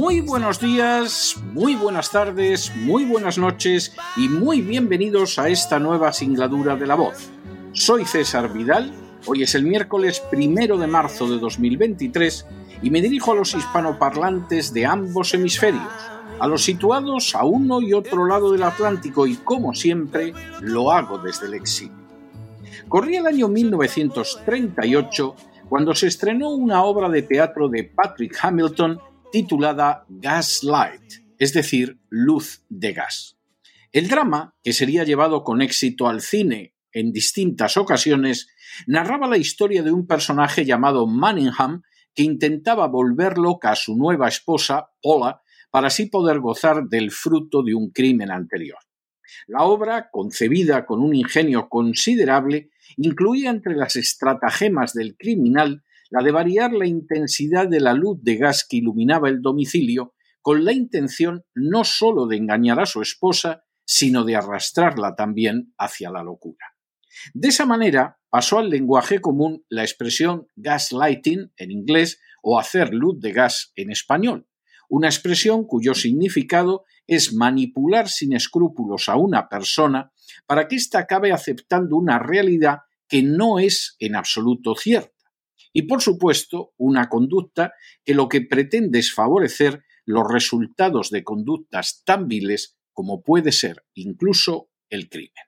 Muy buenos días, muy buenas tardes, muy buenas noches y muy bienvenidos a esta nueva singladura de la voz. Soy César Vidal, hoy es el miércoles primero de marzo de 2023 y me dirijo a los hispanoparlantes de ambos hemisferios, a los situados a uno y otro lado del Atlántico y como siempre lo hago desde el exilio. Corría el año 1938 cuando se estrenó una obra de teatro de Patrick Hamilton titulada Gaslight, es decir, luz de gas. El drama, que sería llevado con éxito al cine en distintas ocasiones, narraba la historia de un personaje llamado Manningham que intentaba volver loca a su nueva esposa, Paula, para así poder gozar del fruto de un crimen anterior. La obra, concebida con un ingenio considerable, incluía entre las estratagemas del criminal la de variar la intensidad de la luz de gas que iluminaba el domicilio con la intención no sólo de engañar a su esposa, sino de arrastrarla también hacia la locura. De esa manera pasó al lenguaje común la expresión gaslighting en inglés o hacer luz de gas en español, una expresión cuyo significado es manipular sin escrúpulos a una persona para que ésta acabe aceptando una realidad que no es en absoluto cierta. Y por supuesto, una conducta que lo que pretende es favorecer los resultados de conductas tan viles como puede ser incluso el crimen.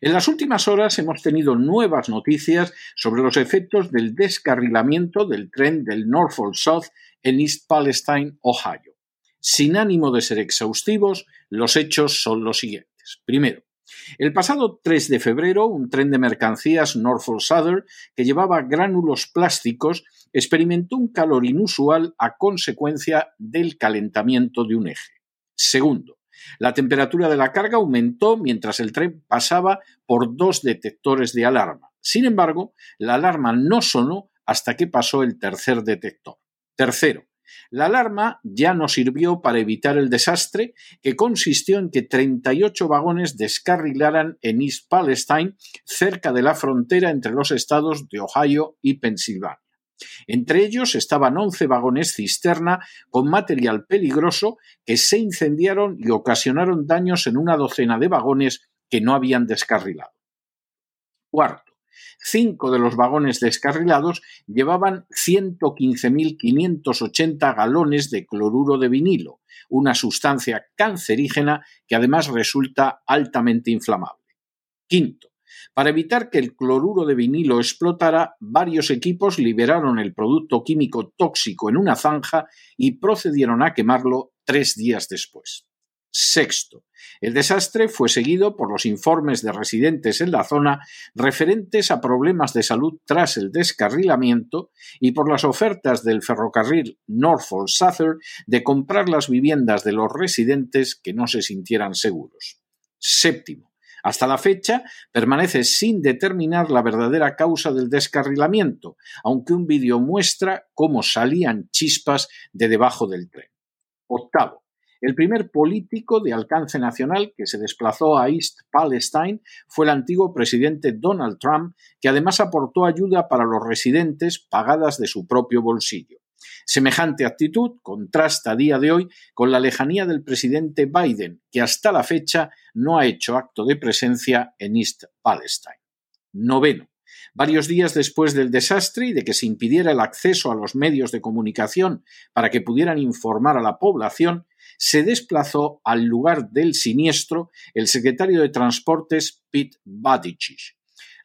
En las últimas horas hemos tenido nuevas noticias sobre los efectos del descarrilamiento del tren del Norfolk South en East Palestine, Ohio. Sin ánimo de ser exhaustivos, los hechos son los siguientes. Primero, el pasado 3 de febrero, un tren de mercancías Norfolk Southern que llevaba gránulos plásticos experimentó un calor inusual a consecuencia del calentamiento de un eje. Segundo, la temperatura de la carga aumentó mientras el tren pasaba por dos detectores de alarma. Sin embargo, la alarma no sonó hasta que pasó el tercer detector. Tercero, la alarma ya no sirvió para evitar el desastre, que consistió en que 38 vagones descarrilaran en East Palestine, cerca de la frontera entre los estados de Ohio y Pensilvania. Entre ellos estaban 11 vagones cisterna con material peligroso que se incendiaron y ocasionaron daños en una docena de vagones que no habían descarrilado. Cuarto, Cinco de los vagones descarrilados llevaban 115.580 galones de cloruro de vinilo, una sustancia cancerígena que además resulta altamente inflamable. Quinto, para evitar que el cloruro de vinilo explotara, varios equipos liberaron el producto químico tóxico en una zanja y procedieron a quemarlo tres días después. Sexto, el desastre fue seguido por los informes de residentes en la zona referentes a problemas de salud tras el descarrilamiento y por las ofertas del ferrocarril Norfolk Southern de comprar las viviendas de los residentes que no se sintieran seguros. Séptimo, hasta la fecha permanece sin determinar la verdadera causa del descarrilamiento, aunque un vídeo muestra cómo salían chispas de debajo del tren. Octavo, el primer político de alcance nacional que se desplazó a East Palestine fue el antiguo presidente Donald Trump, que además aportó ayuda para los residentes pagadas de su propio bolsillo. Semejante actitud contrasta a día de hoy con la lejanía del presidente Biden, que hasta la fecha no ha hecho acto de presencia en East Palestine. Noveno. Varios días después del desastre y de que se impidiera el acceso a los medios de comunicación para que pudieran informar a la población, se desplazó al lugar del siniestro el secretario de Transportes Pete Buttigieg.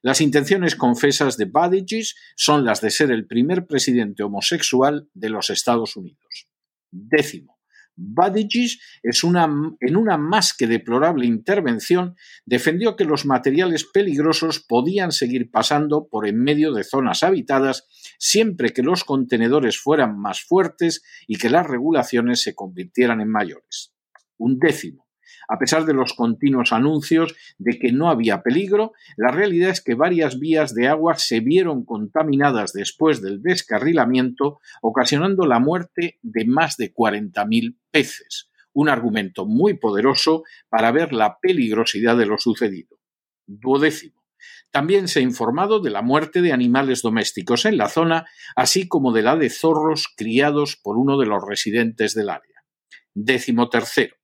Las intenciones confesas de Buttigieg son las de ser el primer presidente homosexual de los Estados Unidos. Décimo. Buttigieg es una, en una más que deplorable intervención defendió que los materiales peligrosos podían seguir pasando por en medio de zonas habitadas siempre que los contenedores fueran más fuertes y que las regulaciones se convirtieran en mayores. Un décimo. A pesar de los continuos anuncios de que no había peligro, la realidad es que varias vías de agua se vieron contaminadas después del descarrilamiento, ocasionando la muerte de más de 40.000 peces. Un argumento muy poderoso para ver la peligrosidad de lo sucedido. Duodécimo. También se ha informado de la muerte de animales domésticos en la zona, así como de la de zorros criados por uno de los residentes del área. Décimo tercero.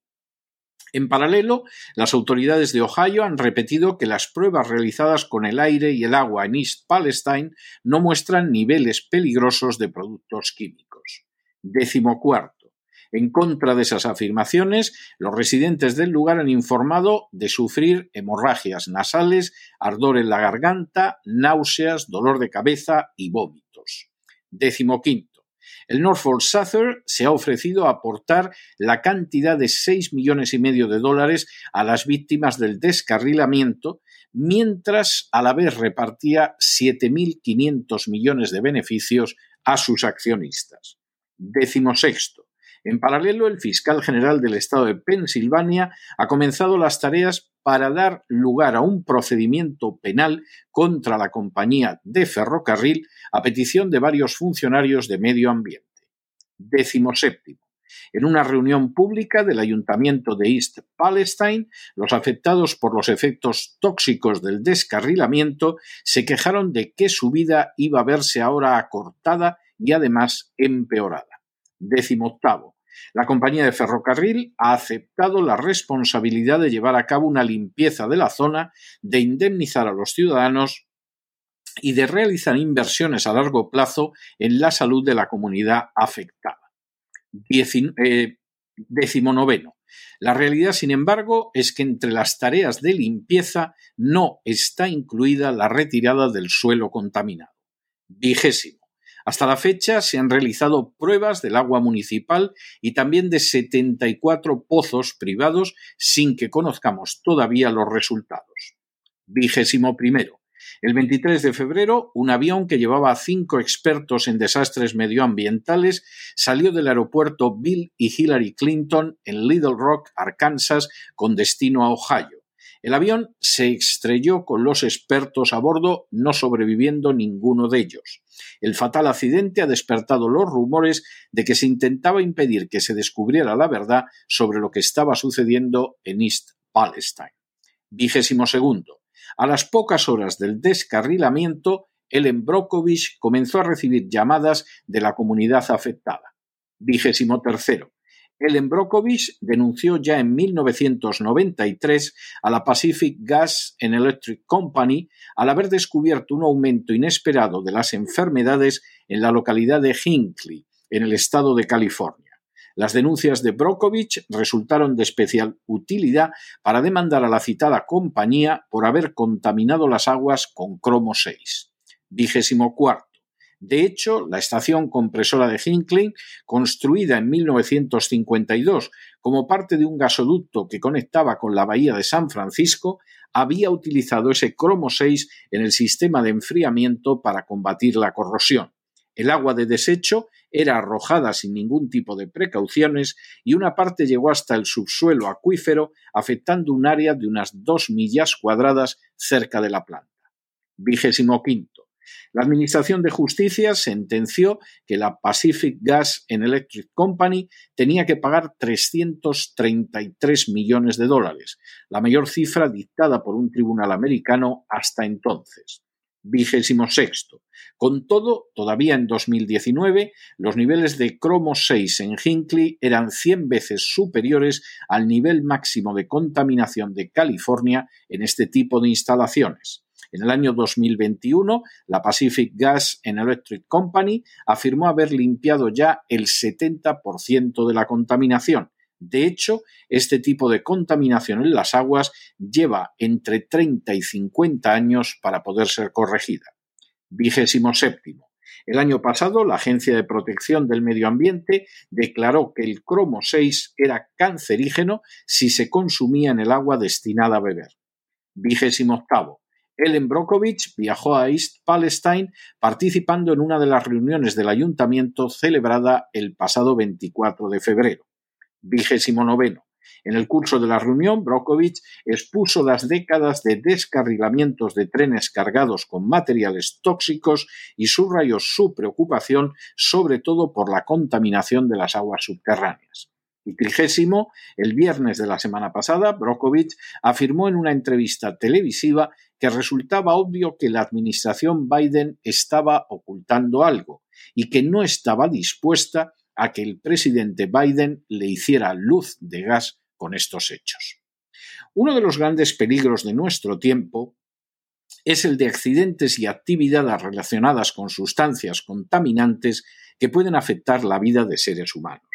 En paralelo, las autoridades de Ohio han repetido que las pruebas realizadas con el aire y el agua en East Palestine no muestran niveles peligrosos de productos químicos. Décimo cuarto. En contra de esas afirmaciones, los residentes del lugar han informado de sufrir hemorragias nasales, ardor en la garganta, náuseas, dolor de cabeza y vómitos. Décimo quinto. El Norfolk Southern se ha ofrecido a aportar la cantidad de 6 millones y medio de dólares a las víctimas del descarrilamiento, mientras a la vez repartía 7.500 millones de beneficios a sus accionistas. Décimo sexto. En paralelo, el fiscal general del estado de Pensilvania ha comenzado las tareas para dar lugar a un procedimiento penal contra la compañía de ferrocarril a petición de varios funcionarios de medio ambiente. Décimo séptimo. En una reunión pública del Ayuntamiento de East Palestine, los afectados por los efectos tóxicos del descarrilamiento se quejaron de que su vida iba a verse ahora acortada y además empeorada. Décimo octavo. La compañía de ferrocarril ha aceptado la responsabilidad de llevar a cabo una limpieza de la zona, de indemnizar a los ciudadanos y de realizar inversiones a largo plazo en la salud de la comunidad afectada. Eh, décimo noveno. La realidad, sin embargo, es que entre las tareas de limpieza no está incluida la retirada del suelo contaminado. Vigésimo. Hasta la fecha se han realizado pruebas del agua municipal y también de 74 pozos privados sin que conozcamos todavía los resultados. Vigésimo primero. El 23 de febrero, un avión que llevaba a cinco expertos en desastres medioambientales salió del aeropuerto Bill y Hillary Clinton en Little Rock, Arkansas, con destino a Ohio. El avión se estrelló con los expertos a bordo, no sobreviviendo ninguno de ellos. El fatal accidente ha despertado los rumores de que se intentaba impedir que se descubriera la verdad sobre lo que estaba sucediendo en East Palestine. Vigésimo segundo. A las pocas horas del descarrilamiento, Ellen Brokovich comenzó a recibir llamadas de la comunidad afectada. Vigésimo tercero. Ellen Brokovich denunció ya en 1993 a la Pacific Gas and Electric Company al haber descubierto un aumento inesperado de las enfermedades en la localidad de Hinckley, en el estado de California. Las denuncias de Brokovich resultaron de especial utilidad para demandar a la citada compañía por haber contaminado las aguas con cromo 6. Vigésimo cuarto. De hecho, la estación compresora de Hinckley, construida en 1952 como parte de un gasoducto que conectaba con la bahía de San Francisco, había utilizado ese cromo 6 en el sistema de enfriamiento para combatir la corrosión. El agua de desecho era arrojada sin ningún tipo de precauciones y una parte llegó hasta el subsuelo acuífero, afectando un área de unas dos millas cuadradas cerca de la planta. Vigésimo quinto. La Administración de Justicia sentenció que la Pacific Gas and Electric Company tenía que pagar 333 millones de dólares, la mayor cifra dictada por un tribunal americano hasta entonces. Vigésimo sexto. Con todo, todavía en 2019, los niveles de cromo 6 en Hinckley eran 100 veces superiores al nivel máximo de contaminación de California en este tipo de instalaciones. En el año 2021, la Pacific Gas and Electric Company afirmó haber limpiado ya el 70% de la contaminación, De hecho, este tipo de contaminación en las aguas lleva entre 30 y 50 años para poder ser corregida. Vigésimo séptimo. El año pasado, la Agencia de Protección del Medio Ambiente declaró que el cromo 6 era cancerígeno si se consumía en el agua destinada a beber. Vigésimo octavo. Ellen Brokovich viajó a East Palestine participando en una de las reuniones del ayuntamiento celebrada el pasado 24 de febrero. Vigésimo noveno. En el curso de la reunión, Brokovich expuso las décadas de descarrilamientos de trenes cargados con materiales tóxicos y subrayó su preocupación sobre todo por la contaminación de las aguas subterráneas. Y trigésimo, el viernes de la semana pasada, Brokovich afirmó en una entrevista televisiva que resultaba obvio que la administración Biden estaba ocultando algo y que no estaba dispuesta a que el presidente Biden le hiciera luz de gas con estos hechos. Uno de los grandes peligros de nuestro tiempo es el de accidentes y actividades relacionadas con sustancias contaminantes que pueden afectar la vida de seres humanos.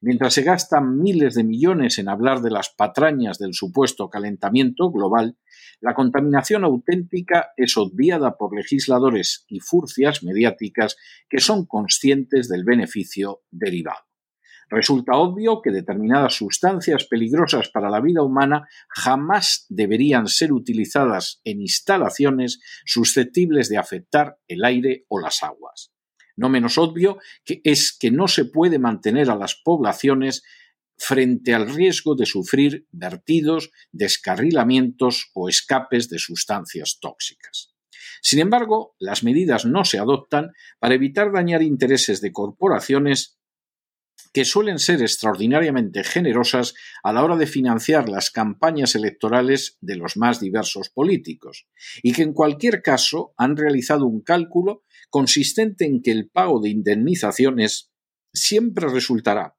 Mientras se gastan miles de millones en hablar de las patrañas del supuesto calentamiento global, la contaminación auténtica es obviada por legisladores y furcias mediáticas que son conscientes del beneficio derivado. Resulta obvio que determinadas sustancias peligrosas para la vida humana jamás deberían ser utilizadas en instalaciones susceptibles de afectar el aire o las aguas. No menos obvio que es que no se puede mantener a las poblaciones frente al riesgo de sufrir vertidos, descarrilamientos o escapes de sustancias tóxicas. Sin embargo, las medidas no se adoptan para evitar dañar intereses de corporaciones que suelen ser extraordinariamente generosas a la hora de financiar las campañas electorales de los más diversos políticos, y que en cualquier caso han realizado un cálculo consistente en que el pago de indemnizaciones siempre resultará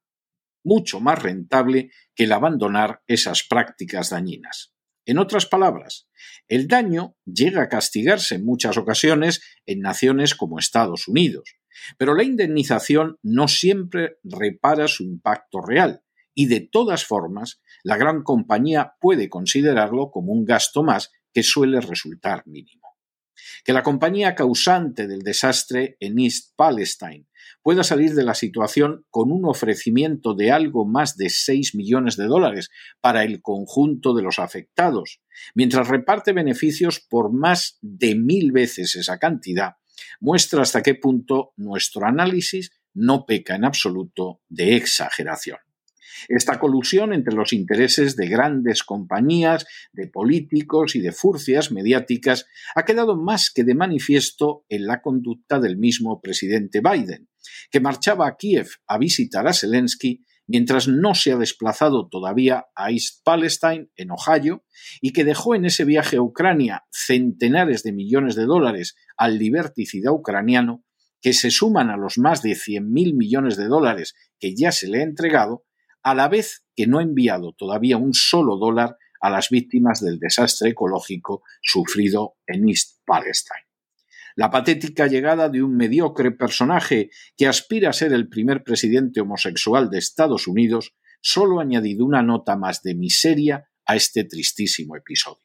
mucho más rentable que el abandonar esas prácticas dañinas. En otras palabras, el daño llega a castigarse en muchas ocasiones en naciones como Estados Unidos, pero la indemnización no siempre repara su impacto real y de todas formas la gran compañía puede considerarlo como un gasto más que suele resultar mínimo. Que la compañía causante del desastre en East Palestine pueda salir de la situación con un ofrecimiento de algo más de 6 millones de dólares para el conjunto de los afectados, mientras reparte beneficios por más de mil veces esa cantidad, muestra hasta qué punto nuestro análisis no peca en absoluto de exageración. Esta colusión entre los intereses de grandes compañías, de políticos y de furcias mediáticas ha quedado más que de manifiesto en la conducta del mismo presidente Biden, que marchaba a Kiev a visitar a Zelensky mientras no se ha desplazado todavía a East Palestine, en Ohio, y que dejó en ese viaje a Ucrania centenares de millones de dólares al liberticida ucraniano, que se suman a los más de 100.000 millones de dólares que ya se le ha entregado, a la vez que no ha enviado todavía un solo dólar a las víctimas del desastre ecológico sufrido en East Palestine la patética llegada de un mediocre personaje que aspira a ser el primer presidente homosexual de Estados Unidos solo ha añadido una nota más de miseria a este tristísimo episodio.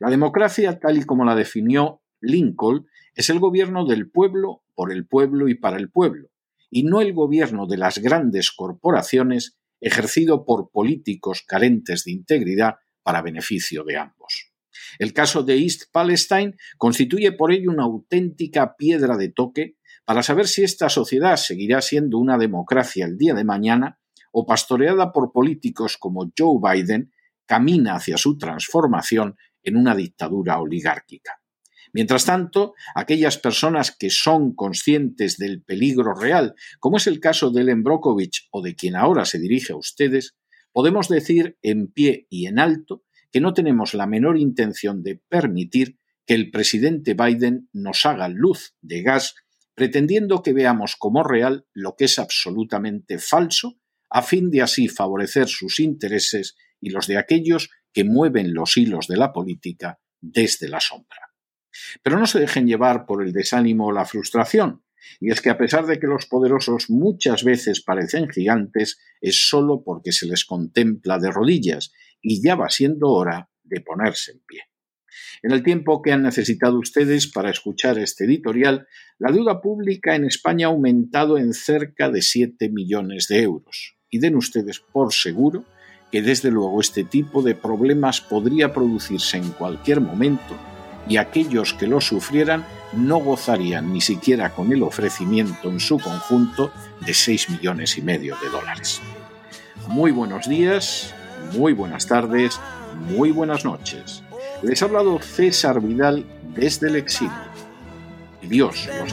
La democracia, tal y como la definió Lincoln, es el gobierno del pueblo, por el pueblo y para el pueblo, y no el gobierno de las grandes corporaciones ejercido por políticos carentes de integridad para beneficio de ambos. El caso de East Palestine constituye por ello una auténtica piedra de toque para saber si esta sociedad seguirá siendo una democracia el día de mañana o pastoreada por políticos como Joe Biden camina hacia su transformación en una dictadura oligárquica. Mientras tanto, aquellas personas que son conscientes del peligro real, como es el caso de Ellen Brokovich o de quien ahora se dirige a ustedes, podemos decir en pie y en alto que no tenemos la menor intención de permitir que el presidente Biden nos haga luz de gas pretendiendo que veamos como real lo que es absolutamente falso, a fin de así favorecer sus intereses y los de aquellos que mueven los hilos de la política desde la sombra. Pero no se dejen llevar por el desánimo o la frustración. Y es que a pesar de que los poderosos muchas veces parecen gigantes, es solo porque se les contempla de rodillas, y ya va siendo hora de ponerse en pie. En el tiempo que han necesitado ustedes para escuchar este editorial, la deuda pública en España ha aumentado en cerca de 7 millones de euros. Y den ustedes por seguro que desde luego este tipo de problemas podría producirse en cualquier momento y aquellos que lo sufrieran no gozarían ni siquiera con el ofrecimiento en su conjunto de 6 millones y medio de dólares. Muy buenos días, muy buenas tardes, muy buenas noches. Les ha hablado César Vidal desde el exilio. Dios los